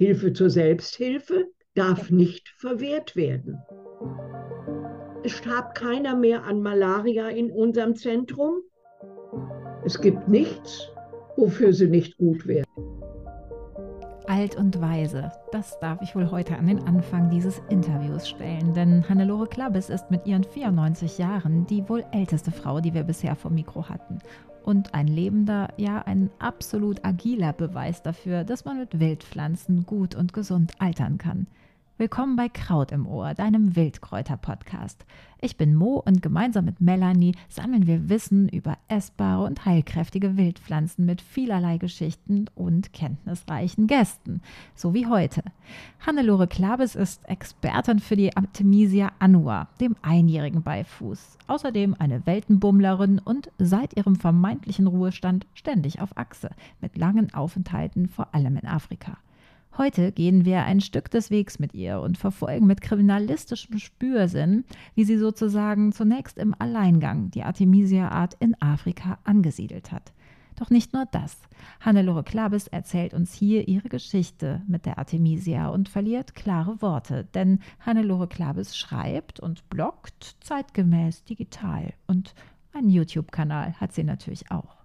Hilfe zur Selbsthilfe darf nicht verwehrt werden. Es starb keiner mehr an Malaria in unserem Zentrum. Es gibt nichts, wofür sie nicht gut wäre. Alt und weise, das darf ich wohl heute an den Anfang dieses Interviews stellen, denn Hannelore Klabbes ist mit ihren 94 Jahren die wohl älteste Frau, die wir bisher vom Mikro hatten. Und ein lebender, ja ein absolut agiler Beweis dafür, dass man mit Wildpflanzen gut und gesund altern kann. Willkommen bei Kraut im Ohr, deinem Wildkräuter-Podcast. Ich bin Mo und gemeinsam mit Melanie sammeln wir Wissen über essbare und heilkräftige Wildpflanzen mit vielerlei Geschichten und kenntnisreichen Gästen, so wie heute. Hannelore Klabes ist Expertin für die Artemisia annua, dem einjährigen Beifuß. Außerdem eine Weltenbummlerin und seit ihrem vermeintlichen Ruhestand ständig auf Achse, mit langen Aufenthalten vor allem in Afrika. Heute gehen wir ein Stück des Wegs mit ihr und verfolgen mit kriminalistischem Spürsinn, wie sie sozusagen zunächst im Alleingang die Artemisia-Art in Afrika angesiedelt hat. Doch nicht nur das. Hannelore Klabes erzählt uns hier ihre Geschichte mit der Artemisia und verliert klare Worte, denn Hannelore Klabes schreibt und bloggt zeitgemäß digital und einen YouTube-Kanal hat sie natürlich auch.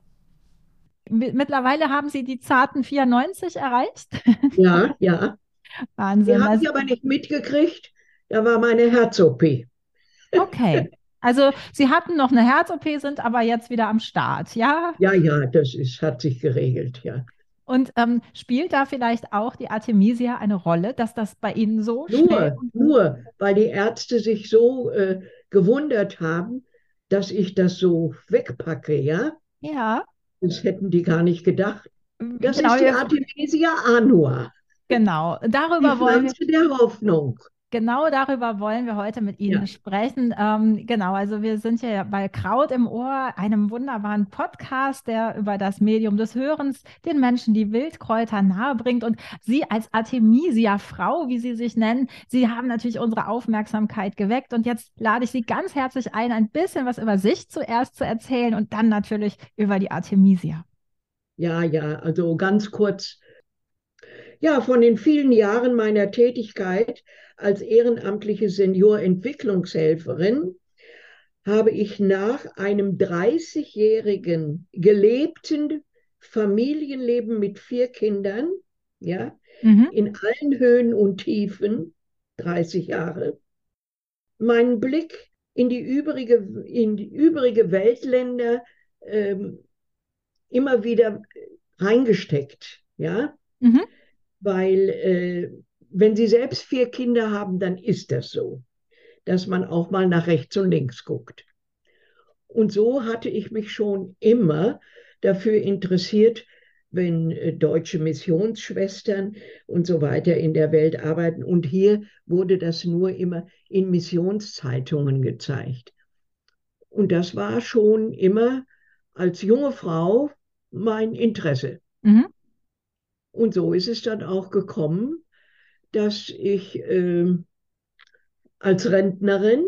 Mittlerweile haben Sie die zarten 94 erreicht. Ja, ja. Wahnsinn. Die habe ich aber nicht mitgekriegt. Da war meine Herz-OP. Okay. Also Sie hatten noch eine Herz-OP, sind aber jetzt wieder am Start, ja? Ja, ja, das ist, hat sich geregelt, ja. Und ähm, spielt da vielleicht auch die Artemisia eine Rolle, dass das bei Ihnen so Nur, nur, weil die Ärzte sich so äh, gewundert haben, dass ich das so wegpacke, ja? Ja. Das hätten die gar nicht gedacht. Das genau, ist die Artemisia annua. Genau, darüber die wollen wir. der Hoffnung. Genau darüber wollen wir heute mit Ihnen ja. sprechen. Ähm, genau, also wir sind ja bei Kraut im Ohr, einem wunderbaren Podcast, der über das Medium des Hörens den Menschen die Wildkräuter nahebringt. Und Sie als Artemisia-Frau, wie Sie sich nennen, Sie haben natürlich unsere Aufmerksamkeit geweckt. Und jetzt lade ich Sie ganz herzlich ein, ein bisschen was über sich zuerst zu erzählen und dann natürlich über die Artemisia. Ja, ja, also ganz kurz. Ja, von den vielen Jahren meiner Tätigkeit als ehrenamtliche Seniorentwicklungshelferin habe ich nach einem 30-jährigen gelebten Familienleben mit vier Kindern, ja, mhm. in allen Höhen und Tiefen, 30 Jahre, meinen Blick in die übrige, in die übrige Weltländer ähm, immer wieder reingesteckt, ja, mhm. Weil äh, wenn Sie selbst vier Kinder haben, dann ist das so, dass man auch mal nach rechts und links guckt. Und so hatte ich mich schon immer dafür interessiert, wenn äh, deutsche Missionsschwestern und so weiter in der Welt arbeiten. Und hier wurde das nur immer in Missionszeitungen gezeigt. Und das war schon immer als junge Frau mein Interesse. Mhm. Und so ist es dann auch gekommen, dass ich äh, als Rentnerin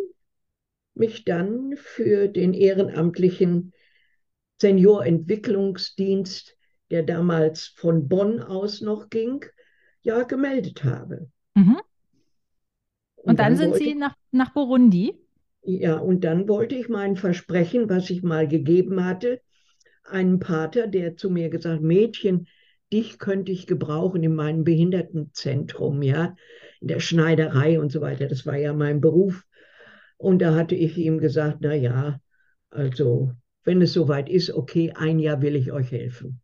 mich dann für den ehrenamtlichen Seniorentwicklungsdienst, der damals von Bonn aus noch ging, ja gemeldet habe. Mhm. Und, und, dann, dann sind wollte, Sie nach, nach Burundi? Ja, und dann wollte ich mein Versprechen, was ich mal gegeben hatte, einem Pater, der zu mir gesagt, Mädchen, dich könnte ich gebrauchen in meinem Behindertenzentrum, ja, in der Schneiderei und so weiter. Das war ja mein Beruf. Und da hatte ich ihm gesagt, na ja, also wenn es soweit ist, okay, ein Jahr will ich euch helfen.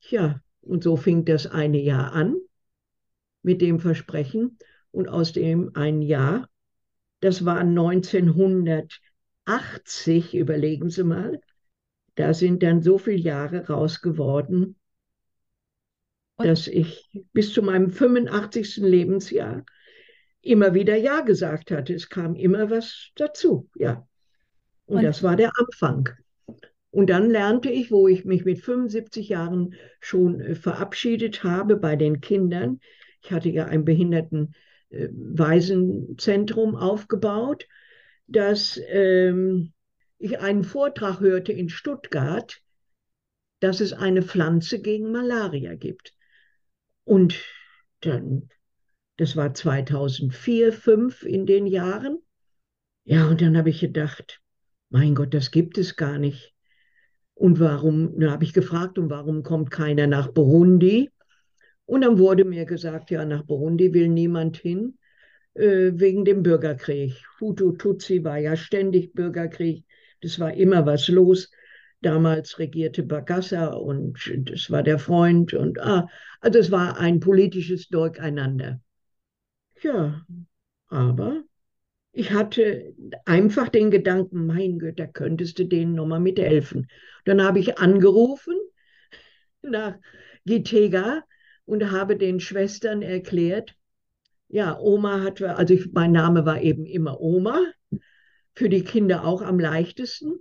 Ja, und so fing das eine Jahr an mit dem Versprechen und aus dem ein Jahr, das war 1980, überlegen Sie mal, da sind dann so viele Jahre raus geworden, und dass ich bis zu meinem 85. Lebensjahr immer wieder Ja gesagt hatte. Es kam immer was dazu, ja. Und, und das war der Anfang. Und dann lernte ich, wo ich mich mit 75 Jahren schon äh, verabschiedet habe bei den Kindern. Ich hatte ja ein Behindertenwaisenzentrum äh, aufgebaut, dass ähm, ich einen Vortrag hörte in Stuttgart, dass es eine Pflanze gegen Malaria gibt. Und dann, das war 2004, 2005 in den Jahren. Ja, und dann habe ich gedacht, mein Gott, das gibt es gar nicht. Und warum, dann habe ich gefragt, und warum kommt keiner nach Burundi? Und dann wurde mir gesagt, ja, nach Burundi will niemand hin, äh, wegen dem Bürgerkrieg. Hutu Tutsi war ja ständig Bürgerkrieg. Das war immer was los. Damals regierte Bagassa und das war der Freund und ah, also es war ein politisches Durcheinander. Ja, aber ich hatte einfach den Gedanken, mein Gott, da könntest du denen nochmal mithelfen. Dann habe ich angerufen nach Gitega und habe den Schwestern erklärt, ja, Oma hat, also ich, mein Name war eben immer Oma, für die Kinder auch am leichtesten.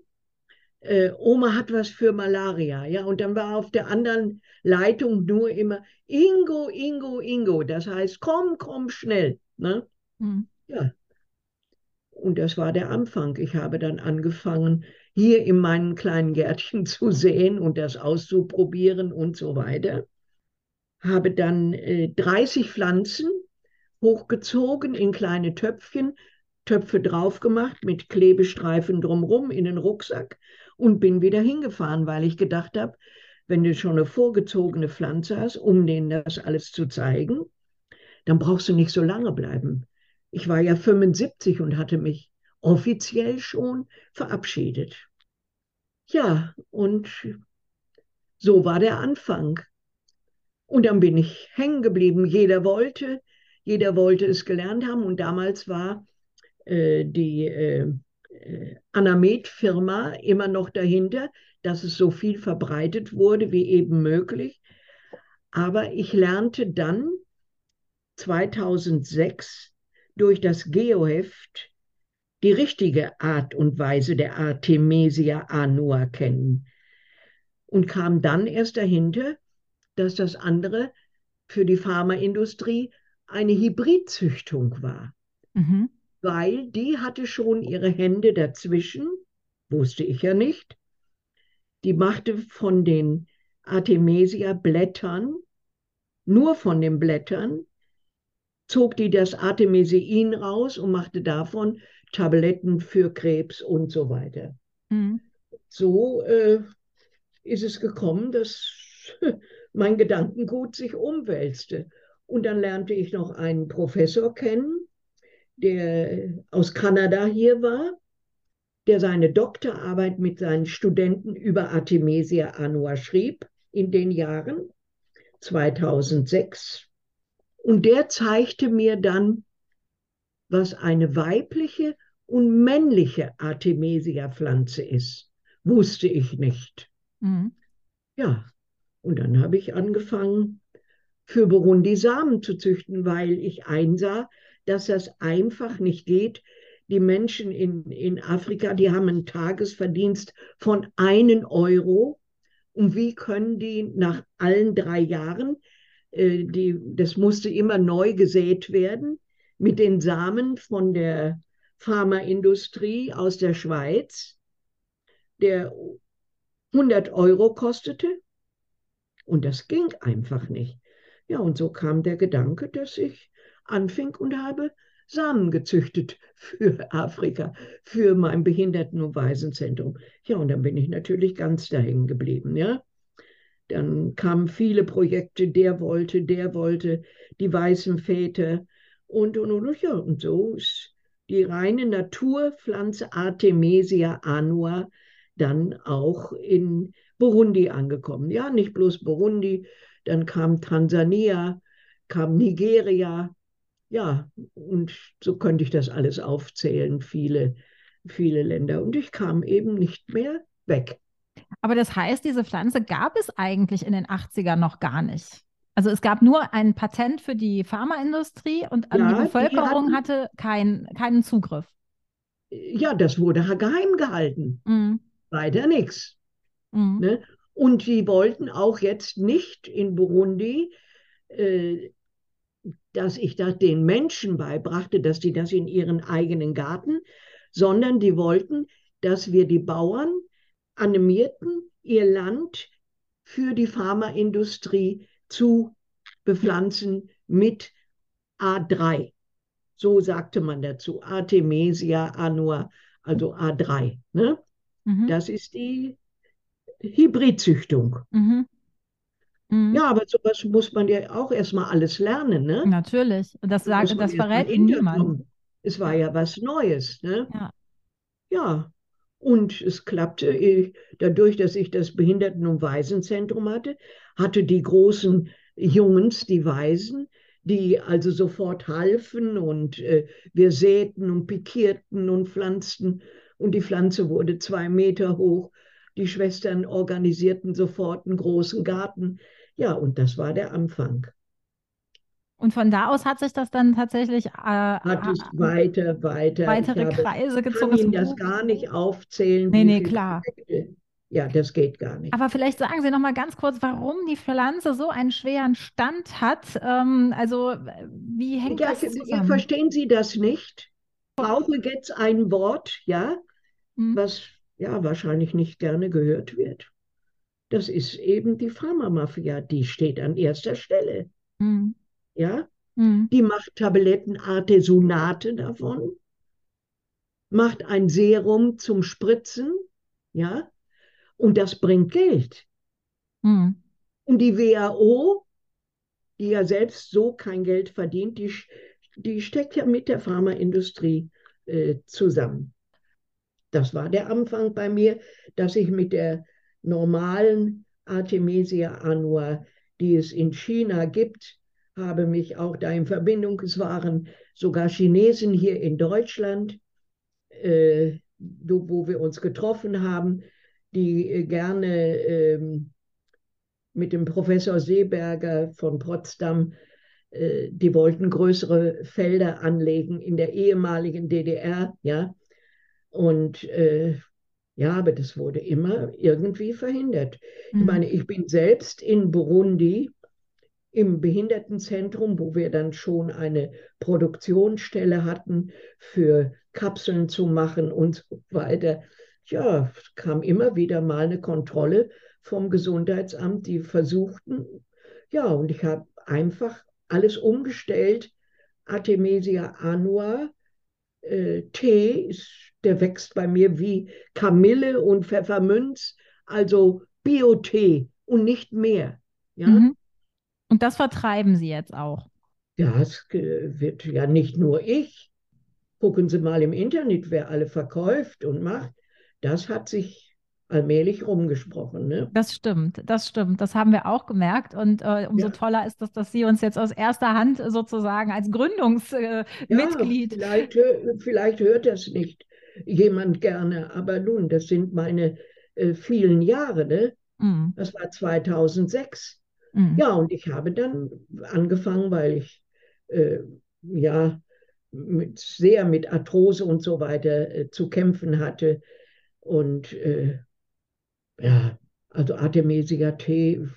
Äh, Oma hat was für Malaria, ja, und dann war auf der anderen Leitung nur immer Ingo, Ingo, Ingo, das heißt, komm, komm schnell, ne? Mhm. Ja, und das war der Anfang. Ich habe dann angefangen, hier in meinem kleinen Gärtchen zu säen und das auszuprobieren und so weiter. Habe dann äh, 30 Pflanzen hochgezogen in kleine Töpfchen, Töpfe drauf gemacht mit Klebestreifen drumherum in den Rucksack und bin wieder hingefahren, weil ich gedacht habe, wenn du schon eine vorgezogene Pflanze hast, um denen das alles zu zeigen, dann brauchst du nicht so lange bleiben. Ich war ja 75 und hatte mich offiziell schon verabschiedet. Ja, und so war der Anfang. Und dann bin ich hängen geblieben. Jeder wollte, jeder wollte es gelernt haben. Und damals war äh, die äh, Anamet-Firma immer noch dahinter, dass es so viel verbreitet wurde wie eben möglich. Aber ich lernte dann 2006 durch das Geoheft die richtige Art und Weise der Artemisia annua kennen und kam dann erst dahinter, dass das andere für die Pharmaindustrie eine Hybridzüchtung war, mhm. Weil die hatte schon ihre Hände dazwischen, wusste ich ja nicht, die machte von den Artemisia-Blättern, nur von den Blättern, zog die das Artemisin raus und machte davon Tabletten für Krebs und so weiter. Mhm. So äh, ist es gekommen, dass mein Gedankengut sich umwälzte. Und dann lernte ich noch einen Professor kennen, der aus Kanada hier war, der seine Doktorarbeit mit seinen Studenten über Artemisia annua schrieb in den Jahren 2006 und der zeigte mir dann, was eine weibliche und männliche Artemisia-Pflanze ist. Wusste ich nicht. Mhm. Ja, und dann habe ich angefangen, für Burundi Samen zu züchten, weil ich einsah, dass das einfach nicht geht. Die Menschen in, in Afrika, die haben einen Tagesverdienst von einen Euro. Und wie können die nach allen drei Jahren äh, die, das musste immer neu gesät werden mit den Samen von der Pharmaindustrie aus der Schweiz, der 100 Euro kostete. Und das ging einfach nicht. Ja, und so kam der Gedanke, dass ich anfing und habe Samen gezüchtet für Afrika, für mein Behinderten- und Waisenzentrum. Ja, und dann bin ich natürlich ganz dahin geblieben, ja. Dann kamen viele Projekte, der wollte, der wollte, die weißen Väter und, und, und, ja, und so ist die reine Naturpflanze Artemisia annua dann auch in Burundi angekommen. Ja, nicht bloß Burundi, dann kam Tansania, kam Nigeria, ja, und so könnte ich das alles aufzählen, viele, viele Länder. Und ich kam eben nicht mehr weg. Aber das heißt, diese Pflanze gab es eigentlich in den 80ern noch gar nicht. Also es gab nur ein Patent für die Pharmaindustrie und ja, die Bevölkerung die hatten, hatte kein, keinen Zugriff. Ja, das wurde geheim gehalten. Mhm. Weiter nichts. Mhm. Ne? Und die wollten auch jetzt nicht in Burundi, äh, dass ich das den Menschen beibrachte, dass die das in ihren eigenen Garten, sondern die wollten, dass wir die Bauern animierten, ihr Land für die Pharmaindustrie zu bepflanzen mit A3. So sagte man dazu. Artemisia annua, also A3. Ne? Mhm. Das ist die Hybridzüchtung. Mhm. Mhm. Ja, aber sowas muss man ja auch erstmal alles lernen. Ne? Natürlich. Das, sagt, das verrät Ihnen niemand. Es war ja was Neues. Ne? Ja. ja. Und es klappte, äh, dadurch, dass ich das Behinderten- und Waisenzentrum hatte, hatte die großen Jungs, die Waisen, die also sofort halfen und äh, wir säten und pikierten und pflanzten und die Pflanze wurde zwei Meter hoch. Die Schwestern organisierten sofort einen großen Garten. Ja, und das war der Anfang. Und von da aus hat sich das dann tatsächlich äh, hat es weiter, weiter. weitere Kreise gezogen. Ich kann Ihnen das gar nicht aufzählen. Nee, nee, klar. Projekte ja, das geht gar nicht. Aber vielleicht sagen Sie noch mal ganz kurz, warum die Pflanze so einen schweren Stand hat. Ähm, also wie hängt ja, das zusammen? Verstehen Sie das nicht? Ich brauche jetzt ein Wort, ja, hm. was ja wahrscheinlich nicht gerne gehört wird. Das ist eben die Pharmamafia, die steht an erster Stelle. Hm. Ja, hm. die macht Tabletten, Artesonate davon, macht ein Serum zum Spritzen, ja, und das bringt Geld. Mhm. Und die WHO, die ja selbst so kein Geld verdient, die, die steckt ja mit der Pharmaindustrie äh, zusammen. Das war der Anfang bei mir, dass ich mit der normalen Artemisia annua, die es in China gibt, habe mich auch da in Verbindung, es waren sogar Chinesen hier in Deutschland, äh, wo wir uns getroffen haben, die äh, gerne ähm, mit dem Professor Seeberger von Potsdam, äh, die wollten größere Felder anlegen in der ehemaligen DDR, ja. Und äh, ja, aber das wurde immer irgendwie verhindert. Mhm. Ich meine, ich bin selbst in Burundi im Behindertenzentrum, wo wir dann schon eine Produktionsstelle hatten für Kapseln zu machen und so weiter ja, kam immer wieder mal eine Kontrolle vom Gesundheitsamt, die versuchten, ja, und ich habe einfach alles umgestellt. Artemisia annua, äh, Tee, ist, der wächst bei mir wie Kamille und Pfefferminz, also Bio-Tee und nicht mehr. Ja? Mhm. Und das vertreiben Sie jetzt auch? Ja, es wird ja nicht nur ich. Gucken Sie mal im Internet, wer alle verkauft und macht das hat sich allmählich rumgesprochen. Ne? Das stimmt, das stimmt. Das haben wir auch gemerkt. Und äh, umso ja. toller ist es, dass Sie uns jetzt aus erster Hand sozusagen als Gründungsmitglied. Äh, ja, vielleicht, vielleicht hört das nicht jemand gerne, aber nun, das sind meine äh, vielen Jahre. Ne? Mm. Das war 2006. Mm. Ja, und ich habe dann angefangen, weil ich äh, ja mit, sehr mit Arthrose und so weiter äh, zu kämpfen hatte und äh, ja, also Artemisia Tee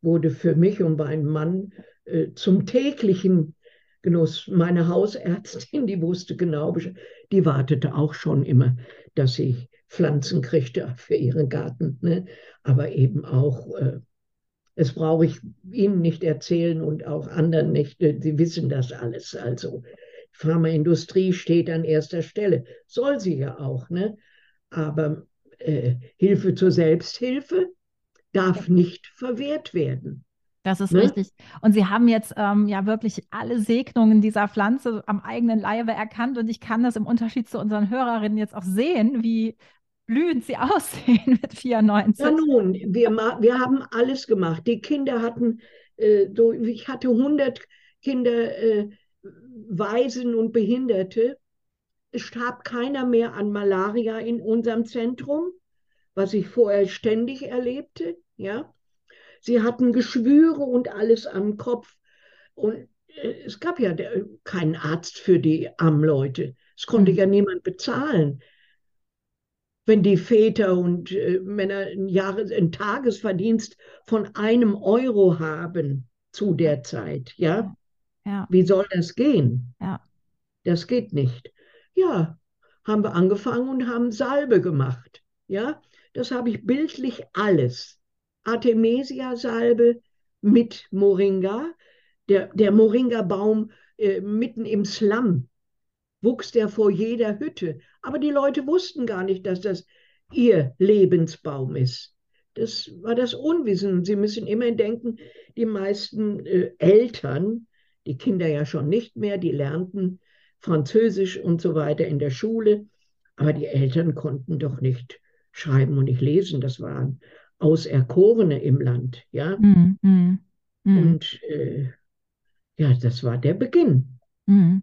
wurde für mich und meinen Mann äh, zum täglichen Genuss. Meine Hausärztin, die wusste genau, die wartete auch schon immer, dass ich Pflanzen kriegte für ihren Garten. Ne? Aber eben auch, äh, das brauche ich Ihnen nicht erzählen und auch anderen nicht. Äh, sie wissen das alles. Also Pharmaindustrie steht an erster Stelle. Soll sie ja auch. Ne? aber äh, Hilfe zur Selbsthilfe darf nicht verwehrt werden. Das ist ne? richtig. Und Sie haben jetzt ähm, ja wirklich alle Segnungen dieser Pflanze am eigenen Leibe erkannt. Und ich kann das im Unterschied zu unseren Hörerinnen jetzt auch sehen, wie blühend sie aussehen mit 94. Ja, nun, wir, wir haben alles gemacht. Die Kinder hatten, äh, so, ich hatte 100 Kinder, äh, Waisen und Behinderte. Es starb keiner mehr an Malaria in unserem Zentrum, was ich vorher ständig erlebte. Ja? Sie hatten Geschwüre und alles am Kopf. Und äh, es gab ja keinen Arzt für die armen Leute. Es konnte mhm. ja niemand bezahlen. Wenn die Väter und äh, Männer ein, Jahres-, ein Tagesverdienst von einem Euro haben zu der Zeit, ja? ja. Wie soll das gehen? Ja. Das geht nicht. Ja, haben wir angefangen und haben Salbe gemacht. Ja, das habe ich bildlich alles. Artemisia-Salbe mit Moringa, Der, der Moringa-Baum äh, mitten im Slum wuchs der vor jeder Hütte. Aber die Leute wussten gar nicht, dass das ihr Lebensbaum ist. Das war das Unwissen. Sie müssen immer denken, die meisten äh, Eltern, die Kinder ja schon nicht mehr, die lernten Französisch und so weiter in der Schule, aber die Eltern konnten doch nicht schreiben und nicht lesen. Das waren Auserkorene im Land, ja. Mm, mm, mm. Und äh, ja, das war der Beginn. Mhm.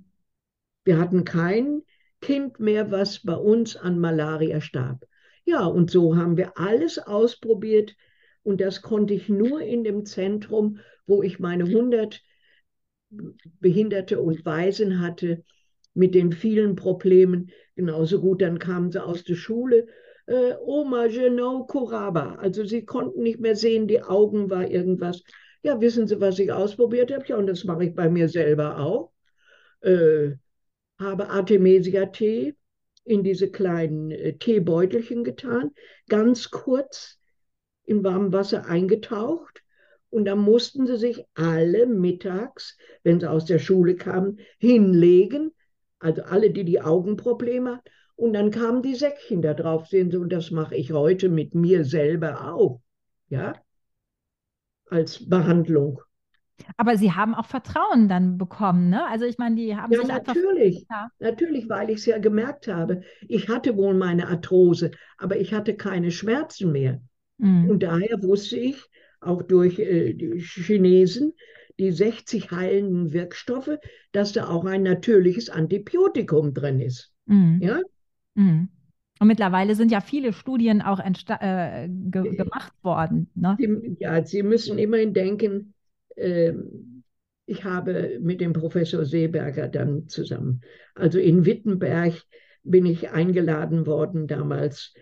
Wir hatten kein Kind mehr, was bei uns an Malaria starb. Ja, und so haben wir alles ausprobiert und das konnte ich nur in dem Zentrum, wo ich meine 100 Behinderte und Waisen hatte, mit den vielen Problemen genauso gut. Dann kamen sie aus der Schule. Äh, Oma, je know Kuraba. Also sie konnten nicht mehr sehen, die Augen war irgendwas. Ja, wissen Sie, was ich ausprobiert habe? Ja, und das mache ich bei mir selber auch. Äh, habe Artemisia-Tee in diese kleinen äh, Teebeutelchen getan, ganz kurz in warmem Wasser eingetaucht. Und dann mussten sie sich alle mittags, wenn sie aus der Schule kamen, hinlegen, also alle, die die Augenprobleme hatten. Und dann kamen die Säckchen da drauf, sehen Sie, und das mache ich heute mit mir selber auch, ja, als Behandlung. Aber Sie haben auch Vertrauen dann bekommen, ne? Also ich meine, die haben ja, sich natürlich, einfach... Ja, natürlich, weil ich es ja gemerkt habe. Ich hatte wohl meine Arthrose, aber ich hatte keine Schmerzen mehr. Mhm. Und daher wusste ich, auch durch äh, die Chinesen, die 60 heilenden Wirkstoffe, dass da auch ein natürliches Antibiotikum drin ist. Mhm. Ja? Mhm. Und mittlerweile sind ja viele Studien auch äh, ge gemacht worden. Ne? ja, Sie müssen immerhin denken, ähm, ich habe mit dem Professor Seeberger dann zusammen, also in Wittenberg bin ich eingeladen worden damals.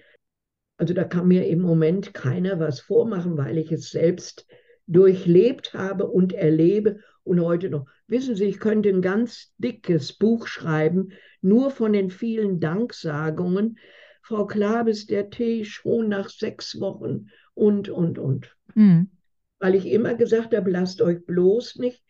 Also da kann mir im Moment keiner was vormachen, weil ich es selbst durchlebt habe und erlebe und heute noch. Wissen Sie, ich könnte ein ganz dickes Buch schreiben, nur von den vielen Danksagungen. Frau Klabes, der Tee schon nach sechs Wochen und, und, und. Mhm weil ich immer gesagt habe, lasst euch bloß nicht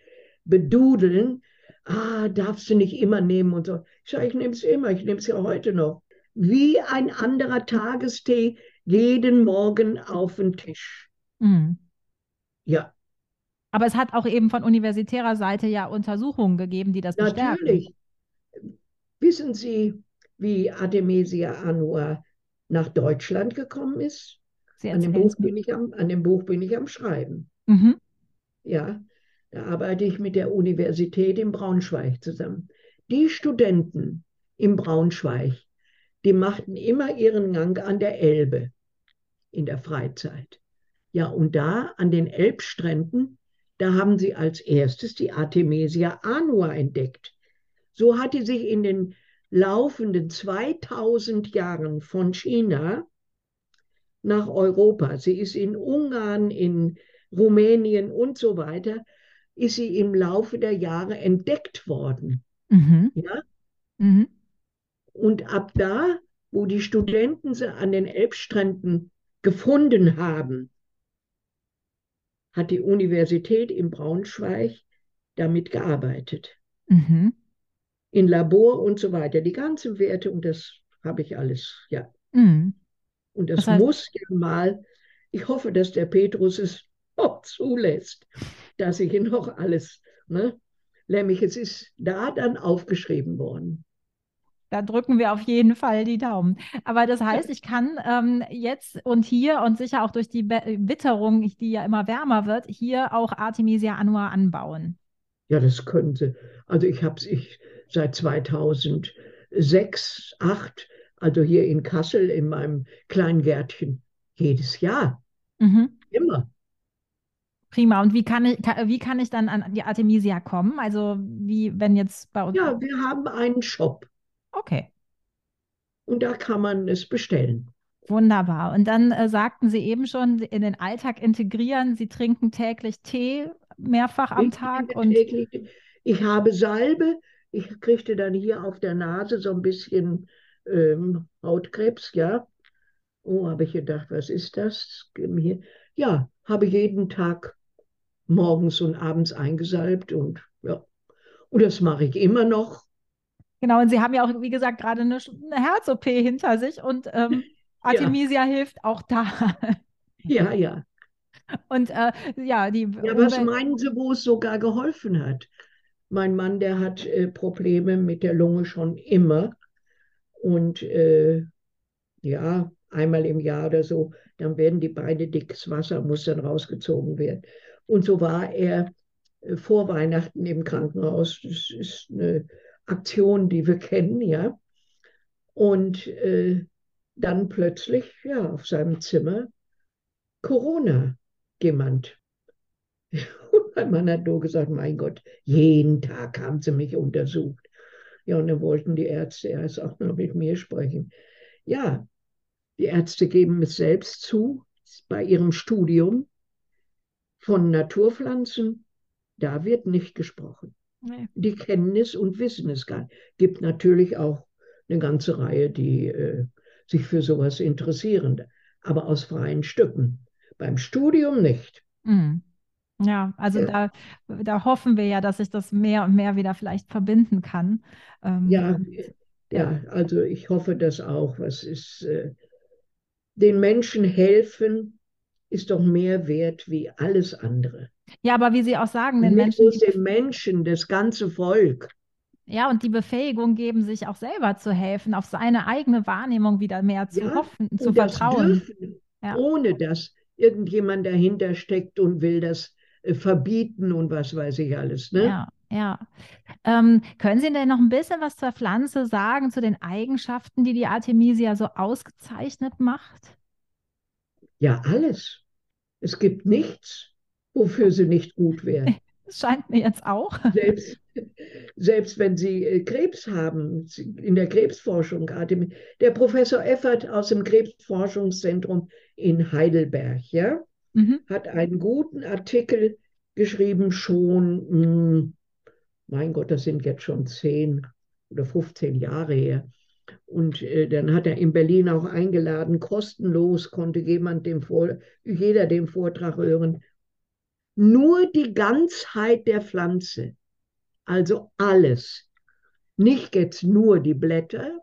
bedudeln. Ah, darfst du nicht immer nehmen und so. Ich sage, ich nehme es immer, ich nehme es ja heute noch. Wie ein anderer Tagestee jeden Morgen auf den Tisch. Mhm. Ja. Aber es hat auch eben von universitärer Seite ja Untersuchungen gegeben, die das bestärken. Natürlich. Wissen Sie, wie Artemisia annua nach Deutschland gekommen ist? An dem, Buch bin ich am, an dem Buch bin ich am Schreiben. Mhm. Ja, da arbeite ich mit der Universität in Braunschweig zusammen. Die Studenten in Braunschweig, die machten immer ihren Gang an der Elbe in der Freizeit. Ja, und da an den Elbstränden, da haben sie als erstes die Artemisia annua entdeckt. So hat die sich in den laufenden 2000 Jahren von China nach Europa. Sie ist in Ungarn, in Rumänien und so weiter, ist sie im Laufe der Jahre entdeckt worden. Mhm. Ja? Mhm. Und ab da, wo die Studenten sie an den Elbstränden gefunden haben, hat die Universität in Braunschweig damit gearbeitet. Mhm. In Labor und so weiter. Die ganzen Werte und das habe ich alles, ja. Mhm. Und das, das heißt, muss ja mal, ich hoffe, dass der Petrus es auch zulässt, dass ich noch alles, ne? Nämlich es ist da dann aufgeschrieben worden. Da drücken wir auf jeden Fall die Daumen. Aber das heißt, ich kann ähm, jetzt und hier und sicher auch durch die Be Witterung, die ja immer wärmer wird, hier auch Artemisia annua anbauen. Ja, das könnte. Also ich habe es ich, seit 2006, 2008 also hier in Kassel in meinem kleinen Gärtchen, jedes Jahr. Mhm. Immer. Prima. Und wie kann ich, wie kann ich dann an die Artemisia kommen? Also wie, wenn jetzt bei uns. Ja, wir haben einen Shop. Okay. Und da kann man es bestellen. Wunderbar. Und dann äh, sagten Sie eben schon, in den Alltag integrieren. Sie trinken täglich Tee mehrfach am ich Tag. Und täglich, ich habe Salbe. Ich kriegte dann hier auf der Nase so ein bisschen ähm, Hautkrebs, ja. Oh, habe ich gedacht, was ist das? Ja, habe jeden Tag morgens und abends eingesalbt und ja. Und das mache ich immer noch. Genau, und Sie haben ja auch, wie gesagt, gerade eine, eine Herz-OP hinter sich und ähm, Artemisia ja. hilft auch da. Ja, ja. Und äh, ja, die. Ja, was meinen Sie, wo es sogar geholfen hat? Mein Mann, der hat äh, Probleme mit der Lunge schon immer. Und äh, ja, einmal im Jahr oder so, dann werden die Beine dickes Wasser, muss dann rausgezogen werden. Und so war er äh, vor Weihnachten im Krankenhaus. Das ist eine Aktion, die wir kennen, ja. Und äh, dann plötzlich, ja, auf seinem Zimmer Corona jemand. Und mein Mann hat nur gesagt, mein Gott, jeden Tag haben sie mich untersucht. Ja, und dann wollten die Ärzte erst auch noch mit mir sprechen. Ja, die Ärzte geben es selbst zu, bei ihrem Studium von Naturpflanzen, da wird nicht gesprochen. Nee. Die kennen es und wissen es gar nicht. Gibt natürlich auch eine ganze Reihe, die äh, sich für sowas interessieren, aber aus freien Stücken. Beim Studium nicht. Mhm. Ja, also ja. Da, da hoffen wir ja, dass sich das mehr und mehr wieder vielleicht verbinden kann. Ähm, ja, und, ja, also ich hoffe das auch. Was ist, äh, den Menschen helfen ist doch mehr wert wie alles andere. Ja, aber wie Sie auch sagen, den Menschen. Den Menschen, das ganze Volk. Ja, und die Befähigung geben, sich auch selber zu helfen, auf seine eigene Wahrnehmung wieder mehr zu ja, hoffen, zu vertrauen. Dürfen, ja. Ohne dass irgendjemand dahinter steckt und will das äh, verbieten und was weiß ich alles. Ne? Ja, ja. Ähm, können Sie denn noch ein bisschen was zur Pflanze sagen, zu den Eigenschaften, die die Artemisia so ausgezeichnet macht? Ja, alles. Es gibt nichts, wofür sie nicht gut wäre. Das scheint mir jetzt auch. Selbst, selbst wenn Sie äh, Krebs haben, in der Krebsforschung, der Professor Effert aus dem Krebsforschungszentrum in Heidelberg, ja, mhm. hat einen guten Artikel geschrieben, schon, mh, hm, mein Gott, das sind jetzt schon zehn oder 15 Jahre her. Und äh, dann hat er in Berlin auch eingeladen, kostenlos konnte jemand dem Vor jeder den Vortrag hören. Nur die Ganzheit der Pflanze, also alles, nicht jetzt nur die Blätter,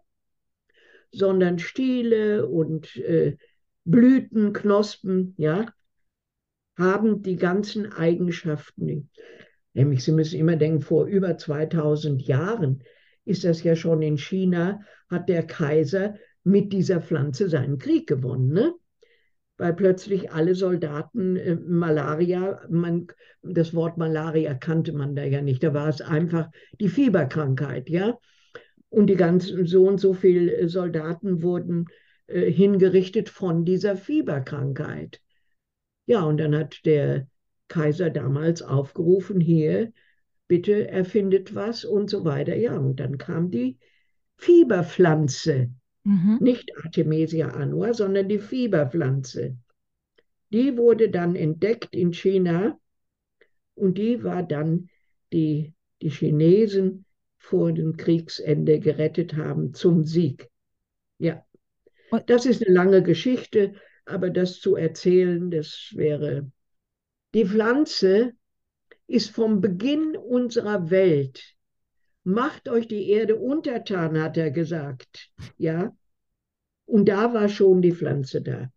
sondern Stiele und äh, Blüten, Knospen, ja, haben die ganzen Eigenschaften. Nämlich, Sie müssen immer denken, vor über 2000 Jahren ist das ja schon in China, hat der Kaiser mit dieser Pflanze seinen Krieg gewonnen. Ne? Weil plötzlich alle Soldaten äh, Malaria, man, das Wort Malaria kannte man da ja nicht, da war es einfach die Fieberkrankheit, ja. Und die ganzen so und so viele Soldaten wurden äh, hingerichtet von dieser Fieberkrankheit. Ja, und dann hat der Kaiser damals aufgerufen, hier, bitte erfindet was und so weiter. Ja, und dann kam die Fieberpflanze, mhm. nicht Artemisia annua, sondern die Fieberpflanze. Die wurde dann entdeckt in China und die war dann die, die Chinesen vor dem Kriegsende gerettet haben zum Sieg. Ja. Das ist eine lange Geschichte, aber das zu erzählen, das wäre. Die Pflanze ist vom Beginn unserer Welt. Macht euch die Erde untertan, hat er gesagt. Ja. Und da war schon die Pflanze da.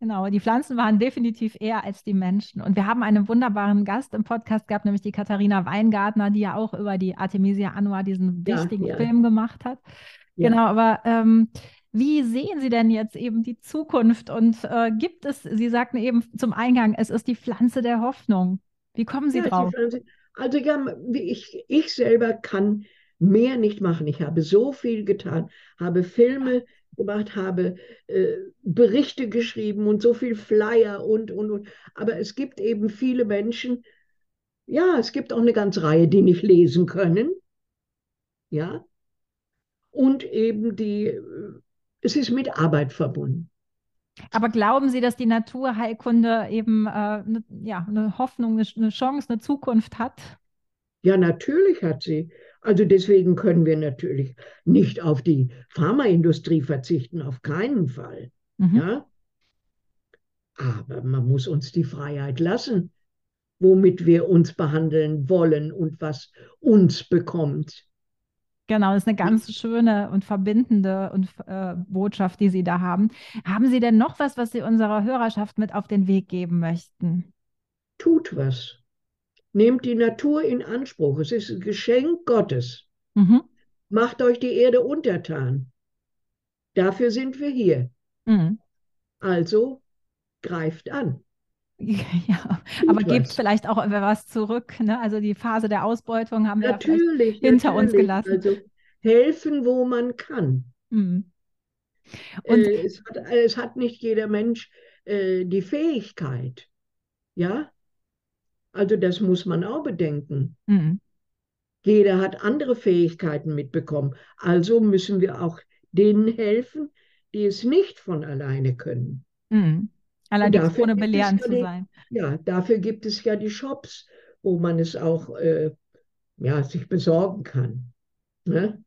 Genau, die Pflanzen waren definitiv eher als die Menschen. Und wir haben einen wunderbaren Gast im Podcast gehabt, nämlich die Katharina Weingartner, die ja auch über die Artemisia annua diesen wichtigen ja, ja. Film gemacht hat. Ja. Genau, aber ähm, wie sehen Sie denn jetzt eben die Zukunft? Und äh, gibt es, Sie sagten eben zum Eingang, es ist die Pflanze der Hoffnung. Wie kommen Sie ja, drauf? Also ja, ich, ich selber kann mehr nicht machen. Ich habe so viel getan, habe Filme gemacht, habe äh, Berichte geschrieben und so viel Flyer und, und, und. Aber es gibt eben viele Menschen, ja, es gibt auch eine ganze Reihe, die nicht lesen können. Ja. Und eben die äh, es ist mit Arbeit verbunden. Aber glauben Sie, dass die Naturheilkunde eben äh, ne, ja, eine Hoffnung, eine, eine Chance, eine Zukunft hat? Ja, natürlich hat sie. Also deswegen können wir natürlich nicht auf die Pharmaindustrie verzichten, auf keinen Fall. Mhm. Ja? Aber man muss uns die Freiheit lassen. womit wir uns behandeln wollen und was uns bekommt. Genau, das ist eine ganz schöne und verbindende und, äh, Botschaft, die Sie da haben. Haben Sie denn noch was, was Sie unserer Hörerschaft mit auf den Weg geben möchten? Tut was. Nehmt die Natur in Anspruch. Es ist ein Geschenk Gottes. Mhm. Macht euch die Erde untertan. Dafür sind wir hier. Mhm. Also greift an. Ja, aber gebt vielleicht auch was zurück. Ne? Also die Phase der Ausbeutung haben natürlich, wir hinter natürlich. uns gelassen. Also helfen, wo man kann. Mhm. Und äh, es, hat, es, hat, nicht jeder Mensch äh, die Fähigkeit. Ja, also das muss man auch bedenken. Mhm. Jeder hat andere Fähigkeiten mitbekommen. Also müssen wir auch denen helfen, die es nicht von alleine können. Mhm. Allerdings ohne belehrend ja zu sein. ja, dafür gibt es ja die Shops, wo man es auch äh, ja, sich besorgen kann. Ne?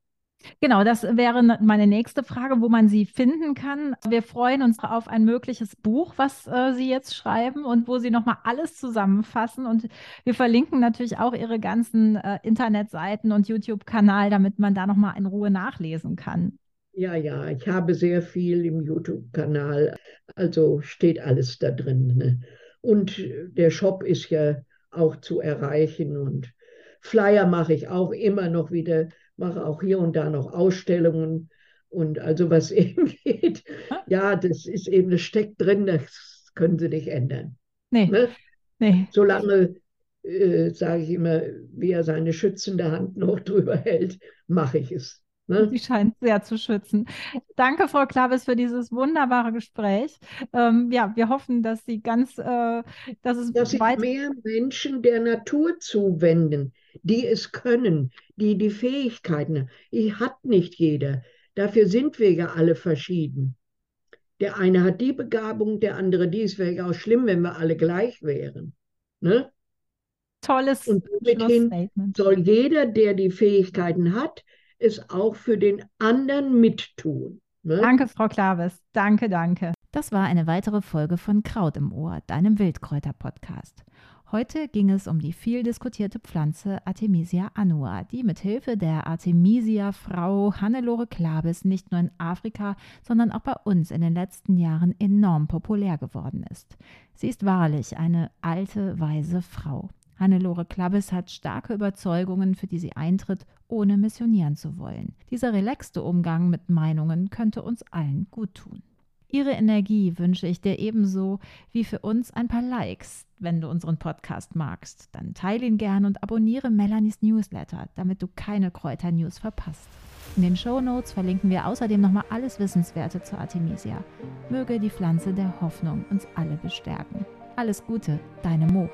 Genau, das wäre meine nächste Frage, wo man Sie finden kann. Wir freuen uns auf ein mögliches Buch, was äh, Sie jetzt schreiben und wo Sie nochmal alles zusammenfassen. Und wir verlinken natürlich auch Ihre ganzen äh, Internetseiten und YouTube-Kanal, damit man da nochmal in Ruhe nachlesen kann. Ja, ja, ich habe sehr viel im YouTube-Kanal, also steht alles da drin. Ne? Und der Shop ist ja auch zu erreichen und Flyer mache ich auch immer noch wieder mache auch hier und da noch Ausstellungen und also was eben geht. Ja, das ist eben, das steckt drin, das können sie nicht ändern. Nee. Ne? nee. Solange, äh, sage ich immer, wie er seine schützende Hand noch drüber hält, mache ich es. Ne? Sie scheint sehr zu schützen. Danke, Frau Klavis, für dieses wunderbare Gespräch. Ähm, ja, wir hoffen, dass Sie ganz, äh, dass es dass sich mehr Menschen der Natur zuwenden, die es können, die die Fähigkeiten, die hat nicht jeder. Dafür sind wir ja alle verschieden. Der eine hat die Begabung, der andere die. Es wäre ja auch schlimm, wenn wir alle gleich wären. Ne? Tolles Und soll jeder, der die Fähigkeiten hat, es auch für den anderen mittun. Ne? Danke, Frau Klaves. Danke, danke. Das war eine weitere Folge von Kraut im Ohr, deinem Wildkräuter-Podcast. Heute ging es um die viel diskutierte Pflanze Artemisia annua, die mit Hilfe der Artemisia-Frau Hannelore Klabes nicht nur in Afrika, sondern auch bei uns in den letzten Jahren enorm populär geworden ist. Sie ist wahrlich eine alte, weise Frau. Hannelore Klabes hat starke Überzeugungen, für die sie eintritt, ohne missionieren zu wollen. Dieser relaxte Umgang mit Meinungen könnte uns allen gut tun. Ihre Energie wünsche ich dir ebenso wie für uns ein paar Likes, wenn du unseren Podcast magst. Dann teile ihn gern und abonniere Melanies Newsletter, damit du keine Kräuter-News verpasst. In den Show Notes verlinken wir außerdem nochmal alles Wissenswerte zur Artemisia. Möge die Pflanze der Hoffnung uns alle bestärken. Alles Gute, deine Mo.